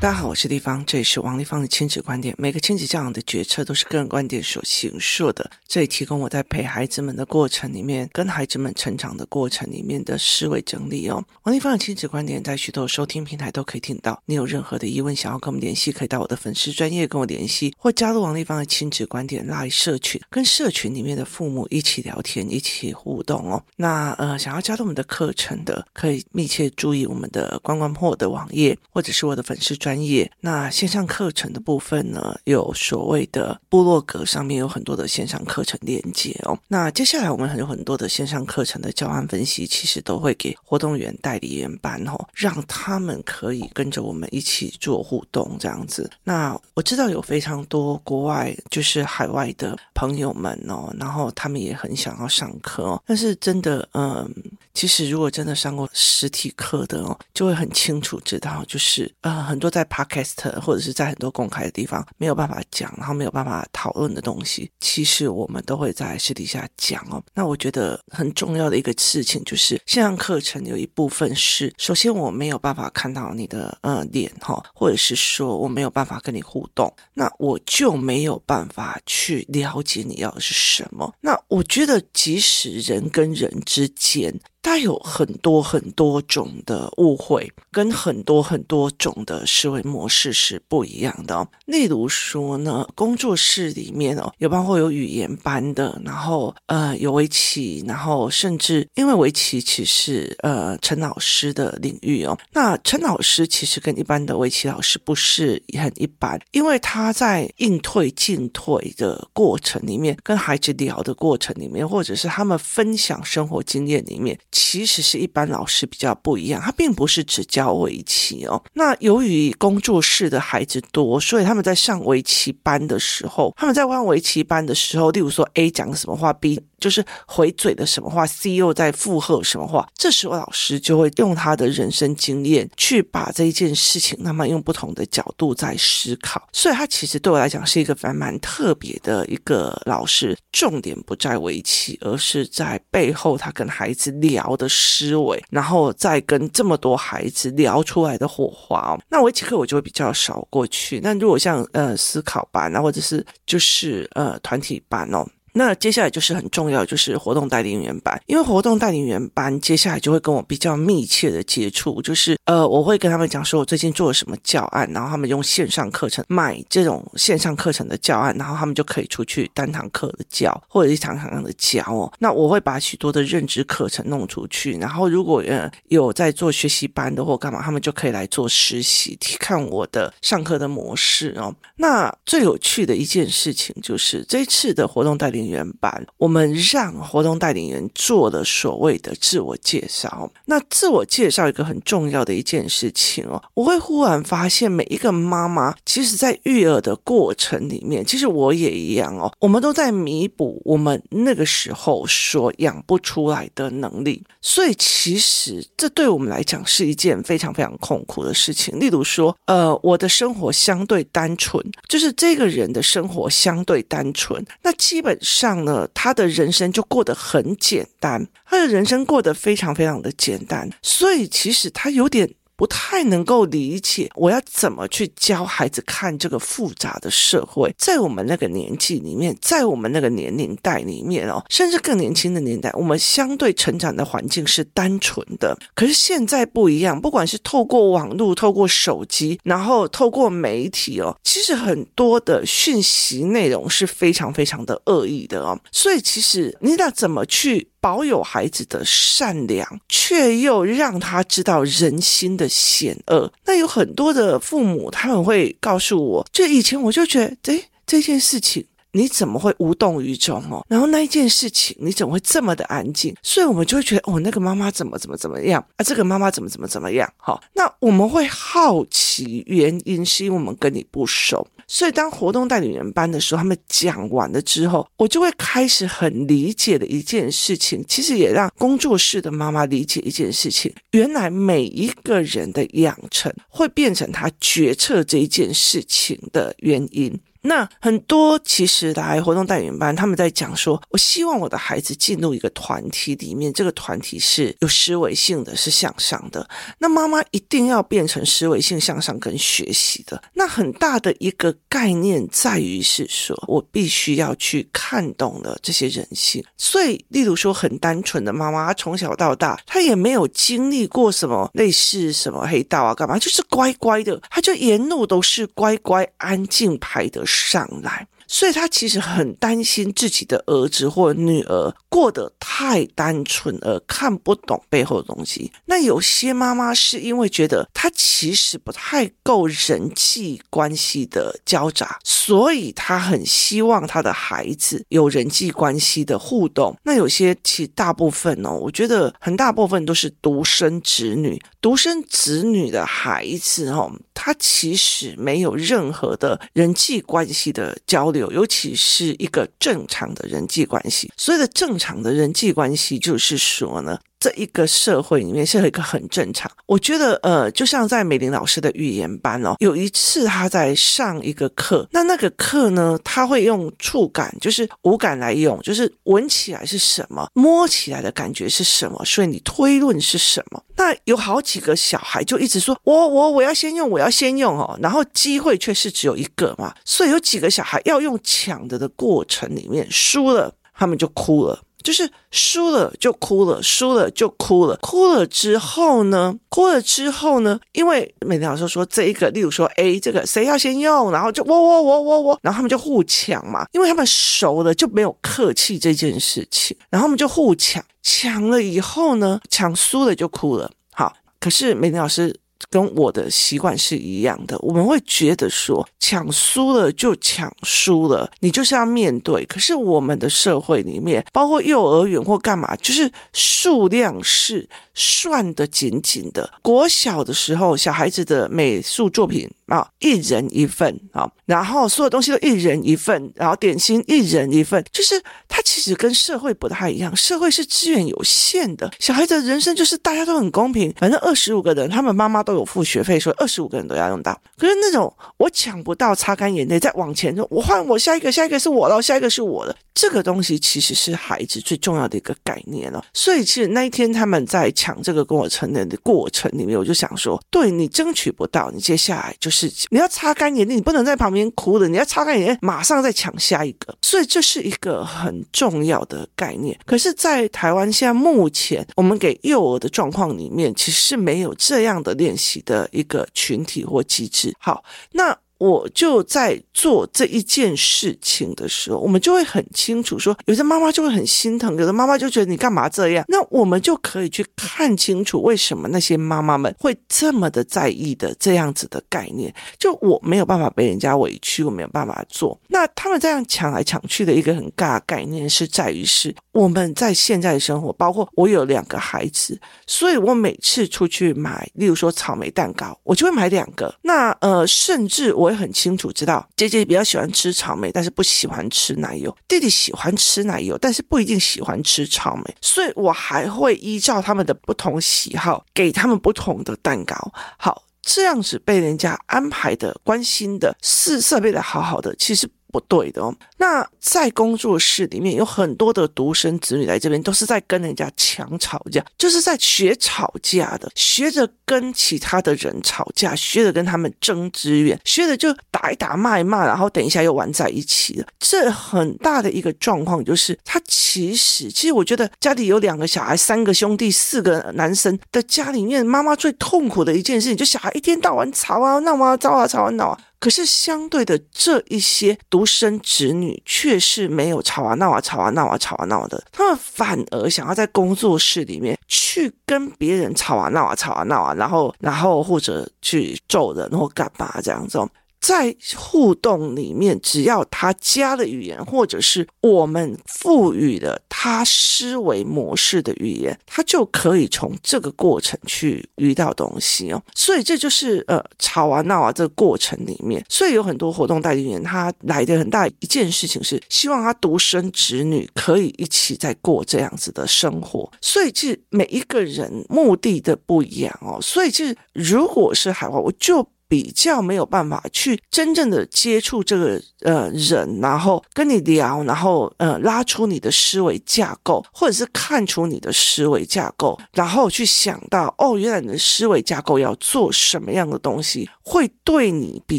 大家好，我是丽芳，这里是王丽芳的亲子观点。每个亲子教养的决策都是个人观点所形塑的，这里提供我在陪孩子们的过程里面，跟孩子们成长的过程里面的思维整理哦。王丽芳的亲子观点在许多收听平台都可以听到。你有任何的疑问想要跟我们联系，可以到我的粉丝专业跟我联系，或加入王丽芳的亲子观点 LINE 社群，跟社群里面的父母一起聊天，一起互动哦。那呃，想要加入我们的课程的，可以密切注意我们的关关破的网页，或者是我的粉丝专。专业，那线上课程的部分呢，有所谓的部落格上面有很多的线上课程链接哦。那接下来我们还有很多的线上课程的教案分析，其实都会给活动员代理员班哦，让他们可以跟着我们一起做互动这样子。那我知道有非常多国外就是海外的朋友们哦，然后他们也很想要上课，但是真的，嗯，其实如果真的上过实体课的哦，就会很清楚知道，就是呃，很多在 Podcast 或者是在很多公开的地方没有办法讲，然后没有办法讨论的东西，其实我们都会在私底下讲哦。那我觉得很重要的一个事情就是，线上课程有一部分是，首先我没有办法看到你的呃脸哈，或者是说我没有办法跟你互动，那我就没有办法去了解你要的是什么。那我觉得，即使人跟人之间，它有很多很多种的误会，跟很多很多种的思维模式是不一样的。例如说呢，工作室里面哦，有包括有语言班的，然后呃有围棋，然后甚至因为围棋其实呃陈老师的领域哦，那陈老师其实跟一般的围棋老师不是很一般，因为他在应退进退的过程里面，跟孩子聊的过程里面，或者是他们分享生活经验里面。其实是一般老师比较不一样，他并不是只教围棋哦。那由于工作室的孩子多，所以他们在上围棋班的时候，他们在玩围棋班的时候，例如说 A 讲什么话，B。就是回嘴的什么话，C 又在附和什么话，这时候老师就会用他的人生经验去把这一件事情，那么用不同的角度在思考，所以他其实对我来讲是一个蛮蛮特别的一个老师。重点不在围棋，而是在背后他跟孩子聊聊的思维，然后再跟这么多孩子聊出来的火花哦。那围棋课我就会比较少过去。那如果像呃思考班啊，或者是就是呃团体班哦。那接下来就是很重要，就是活动代领员班，因为活动代领员班接下来就会跟我比较密切的接触，就是呃，我会跟他们讲说我最近做了什么教案，然后他们用线上课程买这种线上课程的教案，然后他们就可以出去单堂课的教或者一堂堂的教哦。那我会把许多的认知课程弄出去，然后如果呃有在做学习班的或干嘛，他们就可以来做实习，看我的上课的模式哦。那最有趣的一件事情就是这次的活动带领。员班，我们让活动带领员做了所谓的自我介绍。那自我介绍一个很重要的一件事情哦，我会忽然发现每一个妈妈，其实在育儿的过程里面，其实我也一样哦，我们都在弥补我们那个时候所养不出来的能力。所以其实这对我们来讲是一件非常非常痛苦的事情。例如说，呃，我的生活相对单纯，就是这个人的生活相对单纯，那基本上。呢，他的人生就过得很简单，他的人生过得非常非常的简单，所以其实他有点。不太能够理解我要怎么去教孩子看这个复杂的社会。在我们那个年纪里面，在我们那个年龄代里面哦，甚至更年轻的年代，我们相对成长的环境是单纯的。可是现在不一样，不管是透过网络、透过手机，然后透过媒体哦，其实很多的讯息内容是非常非常的恶意的哦。所以其实你俩怎么去？保有孩子的善良，却又让他知道人心的险恶。那有很多的父母，他们会告诉我，就以前我就觉得，诶，这件事情。你怎么会无动于衷哦？然后那一件事情，你怎么会这么的安静？所以我们就会觉得，哦，那个妈妈怎么怎么怎么样啊？这个妈妈怎么怎么怎么样？好，那我们会好奇原因，是因为我们跟你不熟。所以当活动代理人班的时候，他们讲完了之后，我就会开始很理解的一件事情，其实也让工作室的妈妈理解一件事情：原来每一个人的养成会变成他决策这一件事情的原因。那很多其实来活动带领班，他们在讲说，我希望我的孩子进入一个团体里面，这个团体是有思维性的，是向上的。那妈妈一定要变成思维性向上跟学习的。那很大的一个概念在于是说，我必须要去看懂了这些人性。所以，例如说很单纯的妈妈，她从小到大，她也没有经历过什么类似什么黑道啊，干嘛，就是乖乖的，她就沿路都是乖乖安静排的上来。所以他其实很担心自己的儿子或女儿过得太单纯而看不懂背后的东西。那有些妈妈是因为觉得他其实不太够人际关系的交杂，所以他很希望他的孩子有人际关系的互动。那有些其实大部分哦，我觉得很大部分都是独生子女，独生子女的孩子哦，他其实没有任何的人际关系的交流。有，尤其是一个正常的人际关系。所谓的正常的人际关系，就是说呢。这一个社会里面是一个很正常，我觉得呃，就像在美玲老师的语言班哦，有一次他在上一个课，那那个课呢，他会用触感，就是五感来用，就是闻起来是什么，摸起来的感觉是什么，所以你推论是什么。那有好几个小孩就一直说，我我我要先用，我要先用哦，然后机会却是只有一个嘛，所以有几个小孩要用抢的的过程里面输了，他们就哭了。就是输了就哭了，输了就哭了，哭了之后呢？哭了之后呢？因为美玲老师说这一个，例如说 A 这个谁要先用，然后就我我我我我，然后他们就互抢嘛，因为他们熟了就没有客气这件事情，然后他们就互抢，抢了以后呢，抢输了就哭了。好，可是美玲老师。跟我的习惯是一样的，我们会觉得说抢输了就抢输了，你就是要面对。可是我们的社会里面，包括幼儿园或干嘛，就是数量是算得紧紧的。国小的时候，小孩子的美术作品啊，一人一份啊，然后所有东西都一人一份，然后点心一人一份，就是它其实跟社会不太一样。社会是资源有限的，小孩子人生就是大家都很公平，反正二十五个人，他们妈妈都有付学费，所以二十五个人都要用到。可是那种我抢不到，擦干眼泪再往前说，我换我下一个，下一个是我的，下一个是我的。这个东西其实是孩子最重要的一个概念了。所以其实那一天他们在抢这个跟我成人的过程里面，我就想说，对你争取不到，你接下来就是你要擦干眼泪，你不能在旁边哭的，你要擦干眼泪，马上再抢下一个。所以这是一个很重要的概念。可是，在台湾现在目前我们给幼儿的状况里面，其实是没有这样的练习的一个群体或机制。好，那。我就在做这一件事情的时候，我们就会很清楚说，有的妈妈就会很心疼，有的妈妈就觉得你干嘛这样？那我们就可以去看清楚为什么那些妈妈们会这么的在意的这样子的概念。就我没有办法被人家委屈，我没有办法做。那他们这样抢来抢去的一个很尬的概念是在于是我们在现在的生活，包括我有两个孩子，所以我每次出去买，例如说草莓蛋糕，我就会买两个。那呃，甚至我。会很清楚知道，姐姐比较喜欢吃草莓，但是不喜欢吃奶油；弟弟喜欢吃奶油，但是不一定喜欢吃草莓。所以我还会依照他们的不同喜好，给他们不同的蛋糕。好，这样子被人家安排的、关心的、是设备的好好的，其实。不对的哦。那在工作室里面有很多的独生子女来这边，都是在跟人家抢吵架，就是在学吵架的，学着跟其他的人吵架，学着跟他们争资源，学着就打一打骂一骂，然后等一下又玩在一起了。这很大的一个状况就是，他其实其实我觉得家里有两个小孩、三个兄弟、四个男生的家里面，妈妈最痛苦的一件事情，就小孩一天到晚吵啊闹啊吵啊吵啊闹啊。可是相对的，这一些独生子女却是没有吵啊闹啊吵啊闹啊吵啊闹的，他们反而想要在工作室里面去跟别人吵啊闹啊吵啊闹啊，然后然后或者去揍人或干嘛这样子。在互动里面，只要他加了语言，或者是我们赋予了他思维模式的语言，他就可以从这个过程去遇到东西哦。所以这就是呃吵啊闹啊这个过程里面，所以有很多活动代理员他来的很大一件事情是希望他独生子女可以一起在过这样子的生活。所以其实每一个人目的的不一样哦。所以其实如果是海外，我就。比较没有办法去真正的接触这个呃人，然后跟你聊，然后呃拉出你的思维架构，或者是看出你的思维架构，然后去想到哦，原来你的思维架构要做什么样的东西，会对你比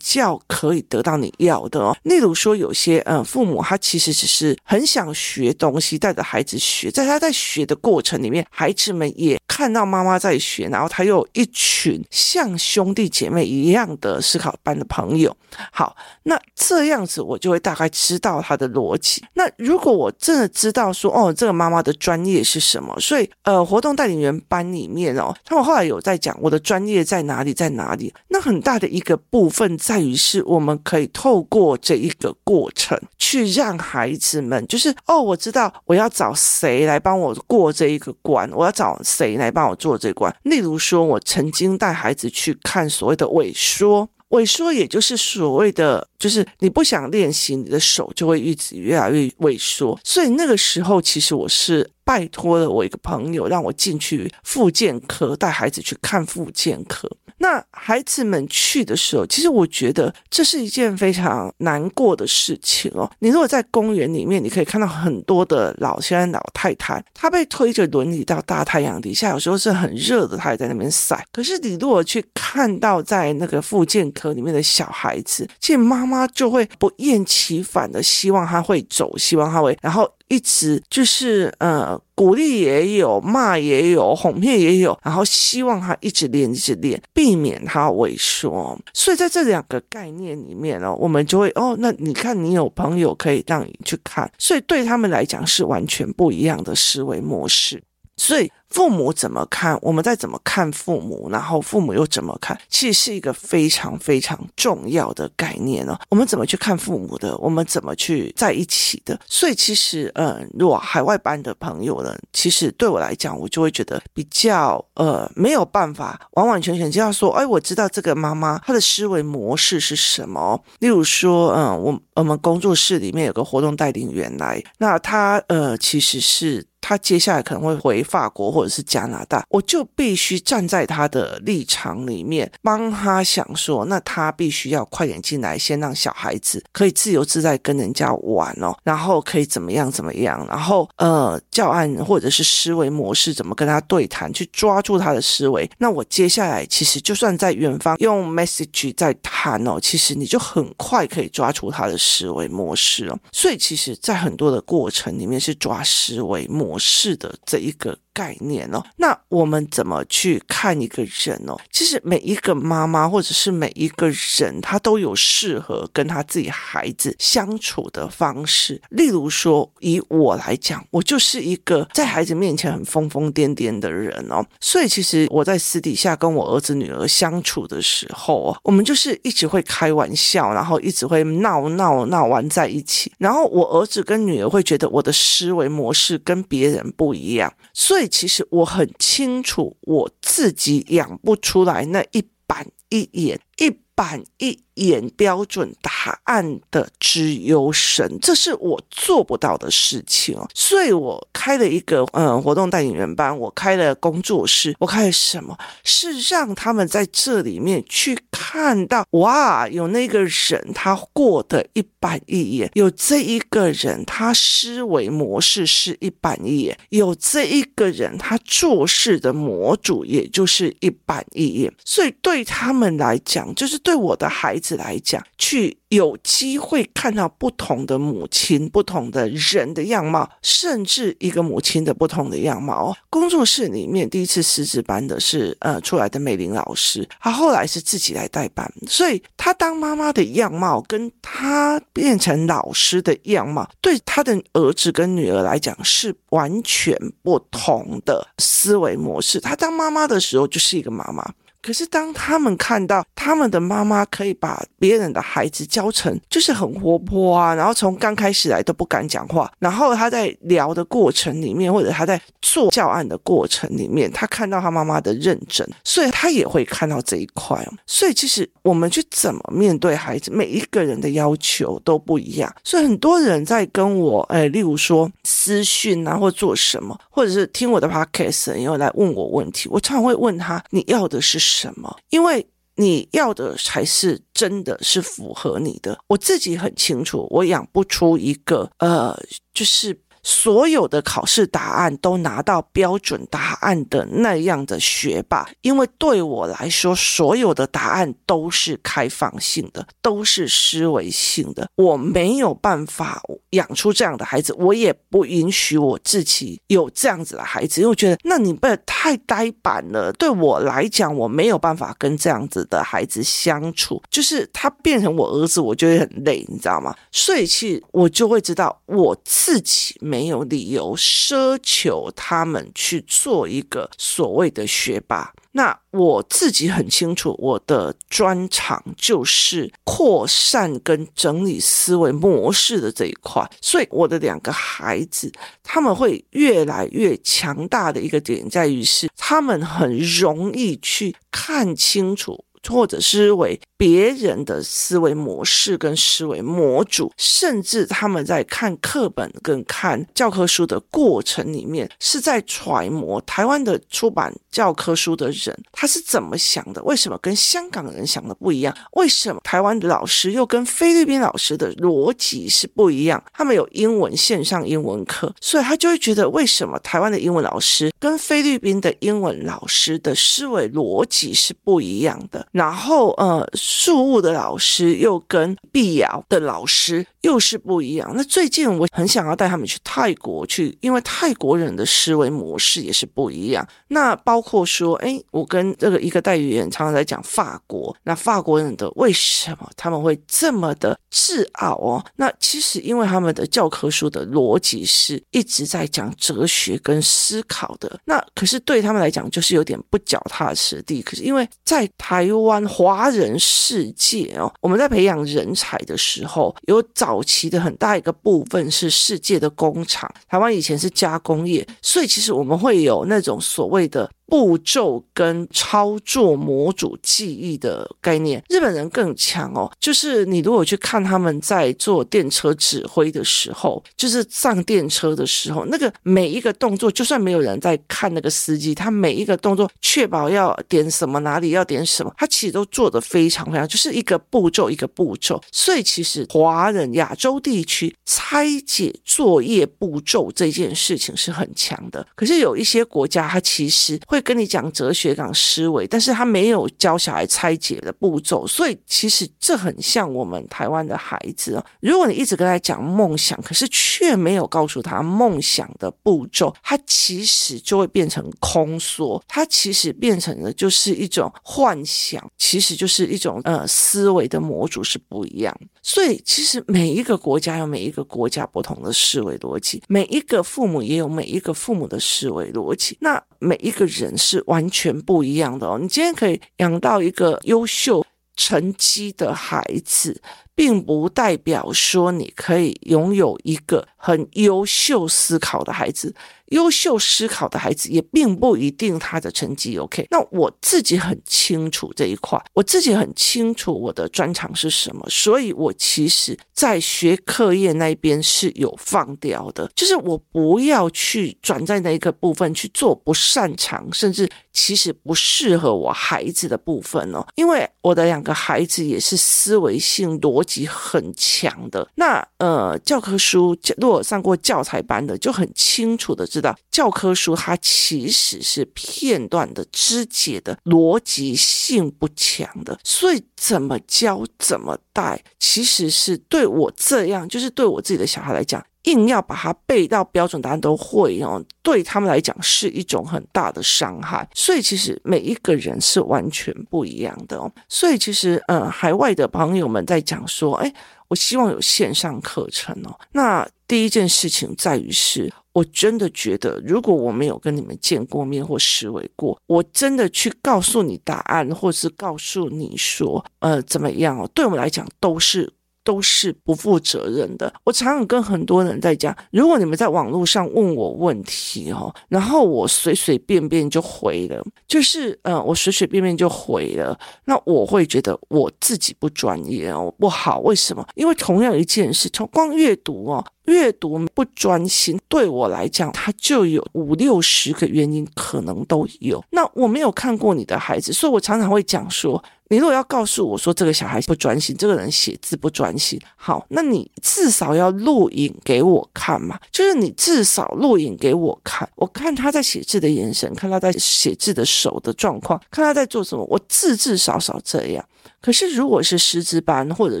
较可以得到你要的哦。例如说，有些呃父母他其实只是很想学东西，带着孩子学，在他在学的过程里面，孩子们也看到妈妈在学，然后他又一群像兄弟姐妹一样样的思考班的朋友。好，那这样子我就会大概知道他的逻辑。那如果我真的知道说，哦，这个妈妈的专业是什么，所以呃，活动带领员班里面哦，他们后来有在讲我的专业在哪里，在哪里。那很大的一个部分在于是我们可以透过这一个过程去让孩子们，就是哦，我知道我要找谁来帮我过这一个关，我要找谁来帮我做这关。例如说，我曾经带孩子去看所谓的萎缩。萎缩，也就是所谓的，就是你不想练习，你的手就会一直越来越萎缩。所以那个时候，其实我是拜托了我一个朋友，让我进去复健科带孩子去看复健科。那孩子们去的时候，其实我觉得这是一件非常难过的事情哦。你如果在公园里面，你可以看到很多的老先生、老太太，他被推着轮椅到大太阳底下，有时候是很热的，他也在那边晒。可是你如果去看到在那个复健科里面的小孩子，其实妈妈就会不厌其烦的希望他会走，希望他会，然后。一直就是呃，鼓励也有，骂也有，哄骗也有，然后希望他一直练，一直练，避免他萎缩。所以在这两个概念里面呢，我们就会哦，那你看你有朋友可以让你去看，所以对他们来讲是完全不一样的思维模式，所以。父母怎么看，我们再怎么看父母，然后父母又怎么看，其实是一个非常非常重要的概念哦。我们怎么去看父母的，我们怎么去在一起的。所以其实，嗯，如果海外班的朋友呢，其实对我来讲，我就会觉得比较呃没有办法完完全全就要说，哎，我知道这个妈妈她的思维模式是什么。例如说，嗯，我我们工作室里面有个活动带领员来，那他呃其实是。他接下来可能会回法国或者是加拿大，我就必须站在他的立场里面帮他想说，那他必须要快点进来，先让小孩子可以自由自在跟人家玩哦，然后可以怎么样怎么样，然后呃教案或者是思维模式怎么跟他对谈，去抓住他的思维。那我接下来其实就算在远方用 message 在谈哦，其实你就很快可以抓出他的思维模式哦。所以其实，在很多的过程里面是抓思维。模式的这一个概念哦，那我们怎么去看一个人哦？其实每一个妈妈或者是每一个人，他都有适合跟他自己孩子相处的方式。例如说，以我来讲，我就是一个在孩子面前很疯疯癫癫的人哦。所以，其实我在私底下跟我儿子女儿相处的时候哦，我们就是一直会开玩笑，然后一直会闹闹闹玩在一起。然后我儿子跟女儿会觉得我的思维模式跟别人不一样，所以。其实我很清楚，我自己养不出来那一板一眼，一板一眼标准答案的只有神，这是我做不到的事情哦。所以我开了一个嗯活动带领人班，我开了工作室，我开了什么？是让他们在这里面去看到，哇，有那个人他过得一板一眼，有这一个人他思维模式是一板一眼，有这一个人他做事的模组也就是一板一眼。所以对他们来讲，就是对我的孩子。子来讲，去有机会看到不同的母亲、不同的人的样貌，甚至一个母亲的不同的样貌。工作室里面第一次师资班的是呃出来的美玲老师，她后来是自己来带班，所以她当妈妈的样貌跟她变成老师的样貌，对她的儿子跟女儿来讲是完全不同的思维模式。她当妈妈的时候就是一个妈妈。可是当他们看到他们的妈妈可以把别人的孩子教成就是很活泼啊，然后从刚开始来都不敢讲话，然后他在聊的过程里面，或者他在做教案的过程里面，他看到他妈妈的认真，所以他也会看到这一块。所以其实我们去怎么面对孩子，每一个人的要求都不一样。所以很多人在跟我，哎，例如说私讯啊，或做什么，或者是听我的 podcast，然后来问我问题，我常常会问他：你要的是？什么？因为你要的才是真的是符合你的。我自己很清楚，我养不出一个呃，就是。所有的考试答案都拿到标准答案的那样的学霸，因为对我来说，所有的答案都是开放性的，都是思维性的。我没有办法养出这样的孩子，我也不允许我自己有这样子的孩子，因为我觉得那你不太呆板了。对我来讲，我没有办法跟这样子的孩子相处，就是他变成我儿子，我就会很累，你知道吗？所以其实我就会知道我自己。没有理由奢求他们去做一个所谓的学霸。那我自己很清楚，我的专长就是扩散跟整理思维模式的这一块。所以我的两个孩子，他们会越来越强大的一个点在于是，他们很容易去看清楚。或者是为别人的思维模式跟思维模组，甚至他们在看课本跟看教科书的过程里面，是在揣摩台湾的出版教科书的人他是怎么想的？为什么跟香港人想的不一样？为什么台湾的老师又跟菲律宾老师的逻辑是不一样？他们有英文线上英文课，所以他就会觉得为什么台湾的英文老师跟菲律宾的英文老师的思维逻辑是不一样的？然后，呃，数物的老师又跟碧瑶的老师又是不一样。那最近我很想要带他们去泰国去，因为泰国人的思维模式也是不一样。那包括说，哎，我跟这个一个代语言常常在讲法国，那法国人的为什么他们会这么的自傲哦？那其实因为他们的教科书的逻辑是一直在讲哲学跟思考的。那可是对他们来讲，就是有点不脚踏实地。可是因为在台湾。华人世界哦，我们在培养人才的时候，有早期的很大一个部分是世界的工厂。台湾以前是加工业，所以其实我们会有那种所谓的。步骤跟操作模组记忆的概念，日本人更强哦。就是你如果去看他们在做电车指挥的时候，就是上电车的时候，那个每一个动作，就算没有人在看那个司机，他每一个动作确保要点什么，哪里要点什么，他其实都做得非常非常，就是一个步骤一个步骤。所以其实华人亚洲地区拆解作业步骤这件事情是很强的。可是有一些国家，它其实。会跟你讲哲学、讲思维，但是他没有教小孩拆解的步骤，所以其实这很像我们台湾的孩子哦。如果你一直跟他讲梦想，可是却没有告诉他梦想的步骤，他其实就会变成空说，他其实变成的就是一种幻想，其实就是一种呃思维的模组是不一样。所以其实每一个国家有每一个国家不同的思维逻辑，每一个父母也有每一个父母的思维逻辑。那每一个人是完全不一样的哦。你今天可以养到一个优秀成绩的孩子，并不代表说你可以拥有一个很优秀思考的孩子。优秀思考的孩子也并不一定他的成绩 OK。那我自己很清楚这一块，我自己很清楚我的专长是什么，所以我其实在学课业那边是有放掉的，就是我不要去转在那一个部分去做不擅长，甚至其实不适合我孩子的部分哦。因为我的两个孩子也是思维性逻辑很强的。那呃，教科书如果上过教材班的，就很清楚的知道。教科书它其实是片段的肢解的，逻辑性不强的，所以怎么教怎么带，其实是对我这样，就是对我自己的小孩来讲，硬要把它背到标准答案都会哦，对他们来讲是一种很大的伤害。所以其实每一个人是完全不一样的哦。所以其实嗯，海外的朋友们在讲说，哎，我希望有线上课程哦。那第一件事情在于是。我真的觉得，如果我没有跟你们见过面或思维过，我真的去告诉你答案，或是告诉你说，呃，怎么样哦？对我们来讲，都是。都是不负责任的。我常常跟很多人在讲，如果你们在网络上问我问题哦，然后我随随便便就回了，就是呃，我随随便便就回了，那我会觉得我自己不专业哦，不好。为什么？因为同样一件事，从光阅读哦，阅读不专心，对我来讲，它就有五六十个原因，可能都有。那我没有看过你的孩子，所以我常常会讲说。你如果要告诉我说这个小孩不专心，这个人写字不专心，好，那你至少要录影给我看嘛，就是你至少录影给我看，我看他在写字的眼神，看他在写字的手的状况，看他在做什么，我至至少少这样。可是，如果是师资班或者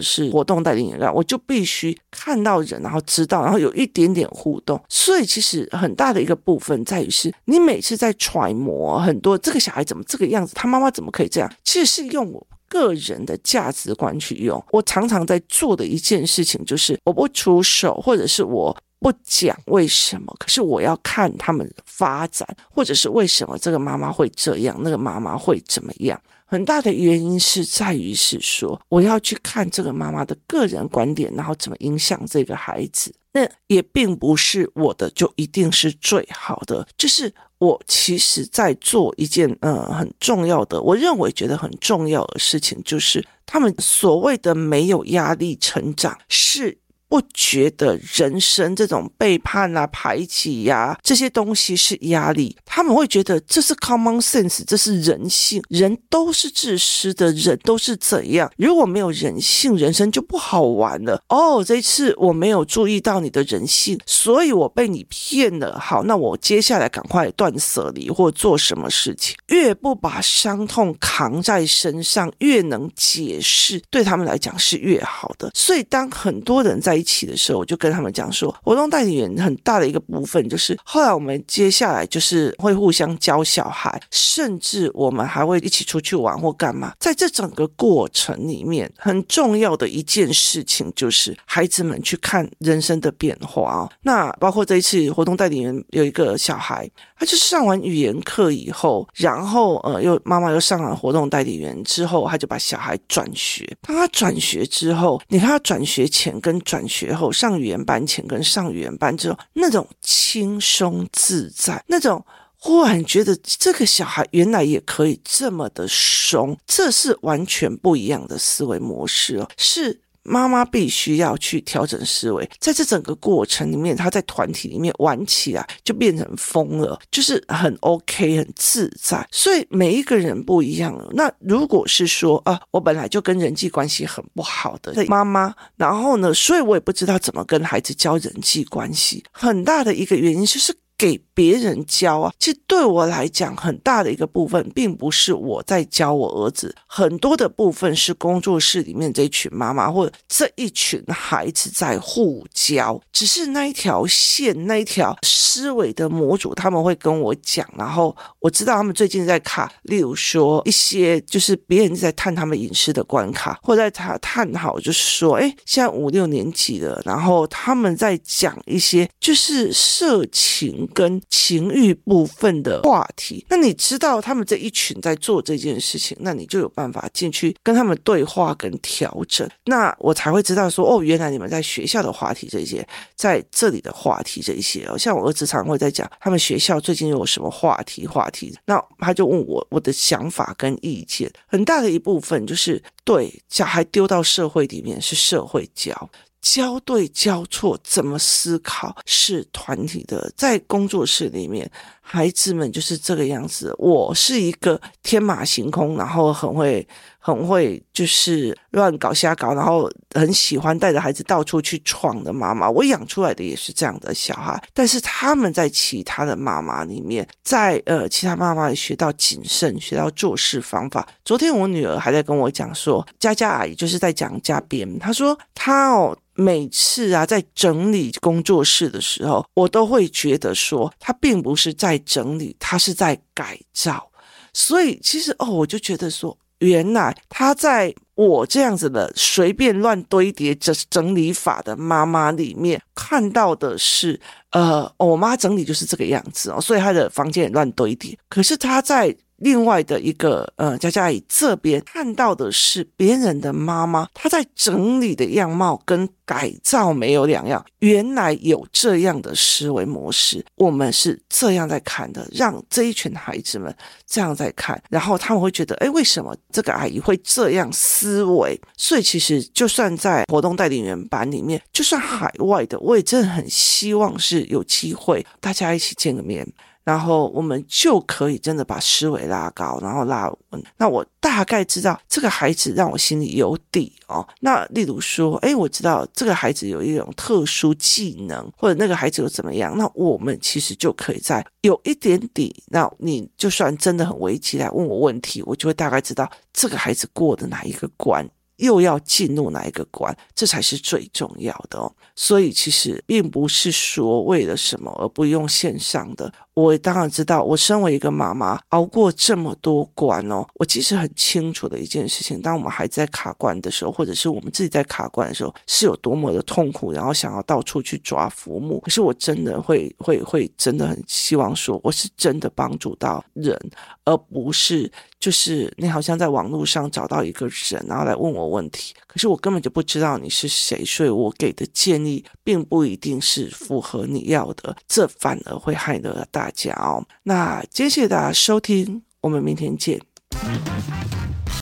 是活动带领员，我就必须看到人，然后知道，然后有一点点互动。所以，其实很大的一个部分在于是，你每次在揣摩很多这个小孩怎么这个样子，他妈妈怎么可以这样，其实是用我个人的价值观去用。我常常在做的一件事情就是，我不出手，或者是我不讲为什么，可是我要看他们发展，或者是为什么这个妈妈会这样，那个妈妈会怎么样。很大的原因是在于是说，我要去看这个妈妈的个人观点，然后怎么影响这个孩子。那也并不是我的就一定是最好的，就是我其实在做一件呃很重要的，我认为觉得很重要的事情，就是他们所谓的没有压力成长是。不觉得人生这种背叛啊、排挤呀、这些东西是压力，他们会觉得这是 common sense，这是人性，人都是自私的，人都是怎样？如果没有人性，人生就不好玩了。哦，这一次我没有注意到你的人性，所以我被你骗了。好，那我接下来赶快断舍离或做什么事情？越不把伤痛扛在身上，越能解释，对他们来讲是越好的。所以当很多人在起的时候，我就跟他们讲说，活动带领员很大的一个部分就是，后来我们接下来就是会互相教小孩，甚至我们还会一起出去玩或干嘛。在这整个过程里面，很重要的一件事情就是孩子们去看人生的变化哦。那包括这一次活动带领员有一个小孩，他就上完语言课以后，然后呃又妈妈又上了活动代理员之后，他就把小孩转学。当他转学之后，你看他转学前跟转。学后上语言班前跟上语言班之后，那种轻松自在，那种忽然觉得这个小孩原来也可以这么的松，这是完全不一样的思维模式哦，是。妈妈必须要去调整思维，在这整个过程里面，他在团体里面玩起来就变成疯了，就是很 OK 很自在。所以每一个人不一样。那如果是说啊，我本来就跟人际关系很不好的妈妈，然后呢，所以我也不知道怎么跟孩子教人际关系。很大的一个原因就是。给别人教啊，其实对我来讲，很大的一个部分，并不是我在教我儿子，很多的部分是工作室里面这群妈妈或者这一群孩子在互教。只是那一条线，那一条思维的模组，他们会跟我讲，然后我知道他们最近在卡，例如说一些就是别人在探他们隐私的关卡，或者在他探讨，就是说，哎，现在五六年级了，然后他们在讲一些就是色情。跟情欲部分的话题，那你知道他们这一群在做这件事情，那你就有办法进去跟他们对话跟调整，那我才会知道说，哦，原来你们在学校的话题这些，在这里的话题这一些哦，像我儿子常会在讲他们学校最近有什么话题话题，那他就问我我的想法跟意见，很大的一部分就是对小孩丢到社会里面是社会教。交对交错，怎么思考是团体的，在工作室里面，孩子们就是这个样子。我是一个天马行空，然后很会很会就是乱搞瞎搞，然后很喜欢带着孩子到处去闯的妈妈。我养出来的也是这样的小孩，但是他们在其他的妈妈里面，在呃其他妈妈也学到谨慎，学到做事方法。昨天我女儿还在跟我讲说，佳佳阿姨就是在讲家编，她说她哦。每次啊，在整理工作室的时候，我都会觉得说，他并不是在整理，他是在改造。所以其实哦，我就觉得说，原来他在我这样子的随便乱堆叠整整理法的妈妈里面看到的是，呃，我妈整理就是这个样子哦，所以她的房间也乱堆叠。可是她在。另外的一个呃，佳佳阿姨这边看到的是别人的妈妈，她在整理的样貌跟改造没有两样。原来有这样的思维模式，我们是这样在看的，让这一群孩子们这样在看，然后他们会觉得，哎，为什么这个阿姨会这样思维？所以其实就算在活动代理员班里面，就算海外的，我也真的很希望是有机会大家一起见个面。然后我们就可以真的把思维拉高，然后拉稳。那我大概知道这个孩子让我心里有底哦。那例如说，哎，我知道这个孩子有一种特殊技能，或者那个孩子有怎么样，那我们其实就可以在有一点底。那你就算真的很危机来问我问题，我就会大概知道这个孩子过的哪一个关。又要进入哪一个关，这才是最重要的哦。所以其实并不是说为了什么而不用线上的。我当然知道，我身为一个妈妈，熬过这么多关哦，我其实很清楚的一件事情：当我们还在卡关的时候，或者是我们自己在卡关的时候，是有多么的痛苦，然后想要到处去抓浮木。可是我真的会会会真的很希望说，我是真的帮助到人，而不是就是你好像在网络上找到一个人，然后来问我问题，可是我根本就不知道你是谁，所以我给的建议并不一定是符合你要的，这反而会害了大。家哦，那谢谢大家收听，我们明天见。